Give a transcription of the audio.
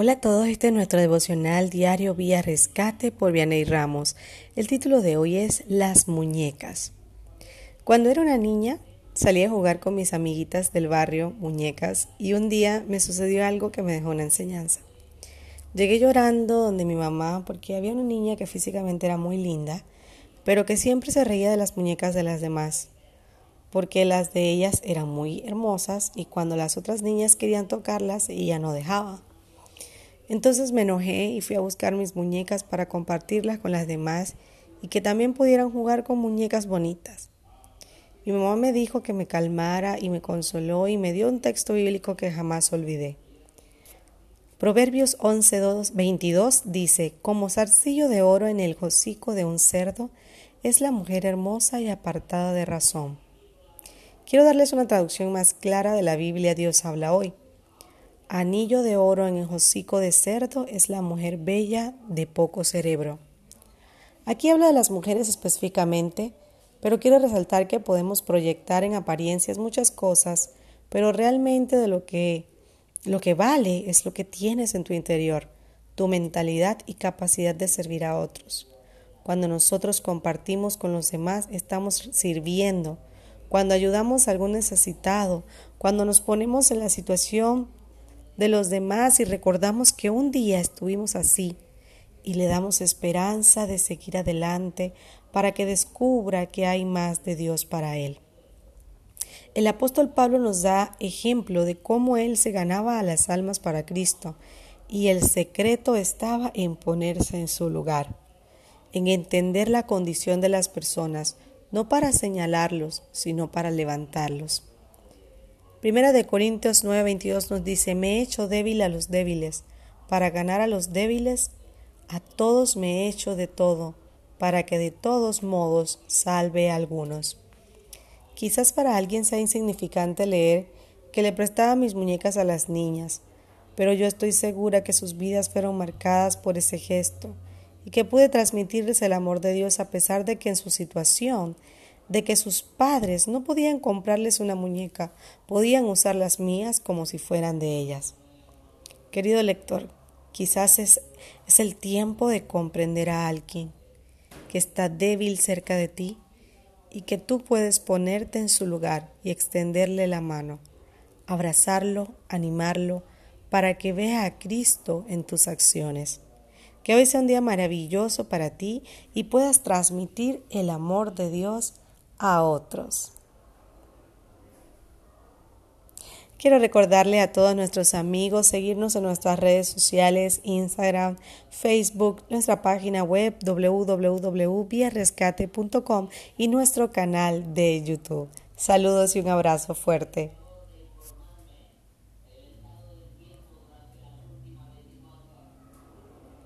Hola a todos, este es nuestro devocional diario Vía Rescate por Vianey Ramos. El título de hoy es Las muñecas. Cuando era una niña, salí a jugar con mis amiguitas del barrio, muñecas, y un día me sucedió algo que me dejó una enseñanza. Llegué llorando donde mi mamá porque había una niña que físicamente era muy linda, pero que siempre se reía de las muñecas de las demás, porque las de ellas eran muy hermosas y cuando las otras niñas querían tocarlas, ella no dejaba. Entonces me enojé y fui a buscar mis muñecas para compartirlas con las demás y que también pudieran jugar con muñecas bonitas. Mi mamá me dijo que me calmara y me consoló y me dio un texto bíblico que jamás olvidé. Proverbios 11, 22 dice, como zarcillo de oro en el hocico de un cerdo, es la mujer hermosa y apartada de razón. Quiero darles una traducción más clara de la Biblia Dios habla hoy. Anillo de oro en el hocico de cerdo es la mujer bella de poco cerebro. Aquí habla de las mujeres específicamente, pero quiero resaltar que podemos proyectar en apariencias muchas cosas, pero realmente de lo que lo que vale es lo que tienes en tu interior, tu mentalidad y capacidad de servir a otros. Cuando nosotros compartimos con los demás, estamos sirviendo. Cuando ayudamos a algún necesitado, cuando nos ponemos en la situación de los demás y recordamos que un día estuvimos así y le damos esperanza de seguir adelante para que descubra que hay más de Dios para él. El apóstol Pablo nos da ejemplo de cómo él se ganaba a las almas para Cristo y el secreto estaba en ponerse en su lugar, en entender la condición de las personas, no para señalarlos, sino para levantarlos. Primera de Corintios 9:22 nos dice, me he hecho débil a los débiles, para ganar a los débiles, a todos me he hecho de todo, para que de todos modos salve a algunos. Quizás para alguien sea insignificante leer que le prestaba mis muñecas a las niñas, pero yo estoy segura que sus vidas fueron marcadas por ese gesto y que pude transmitirles el amor de Dios a pesar de que en su situación de que sus padres no podían comprarles una muñeca, podían usar las mías como si fueran de ellas. Querido lector, quizás es, es el tiempo de comprender a alguien que está débil cerca de ti y que tú puedes ponerte en su lugar y extenderle la mano, abrazarlo, animarlo, para que vea a Cristo en tus acciones. Que hoy sea un día maravilloso para ti y puedas transmitir el amor de Dios a otros. Quiero recordarle a todos nuestros amigos seguirnos en nuestras redes sociales, Instagram, Facebook, nuestra página web www.viarescate.com y nuestro canal de YouTube. Saludos y un abrazo fuerte.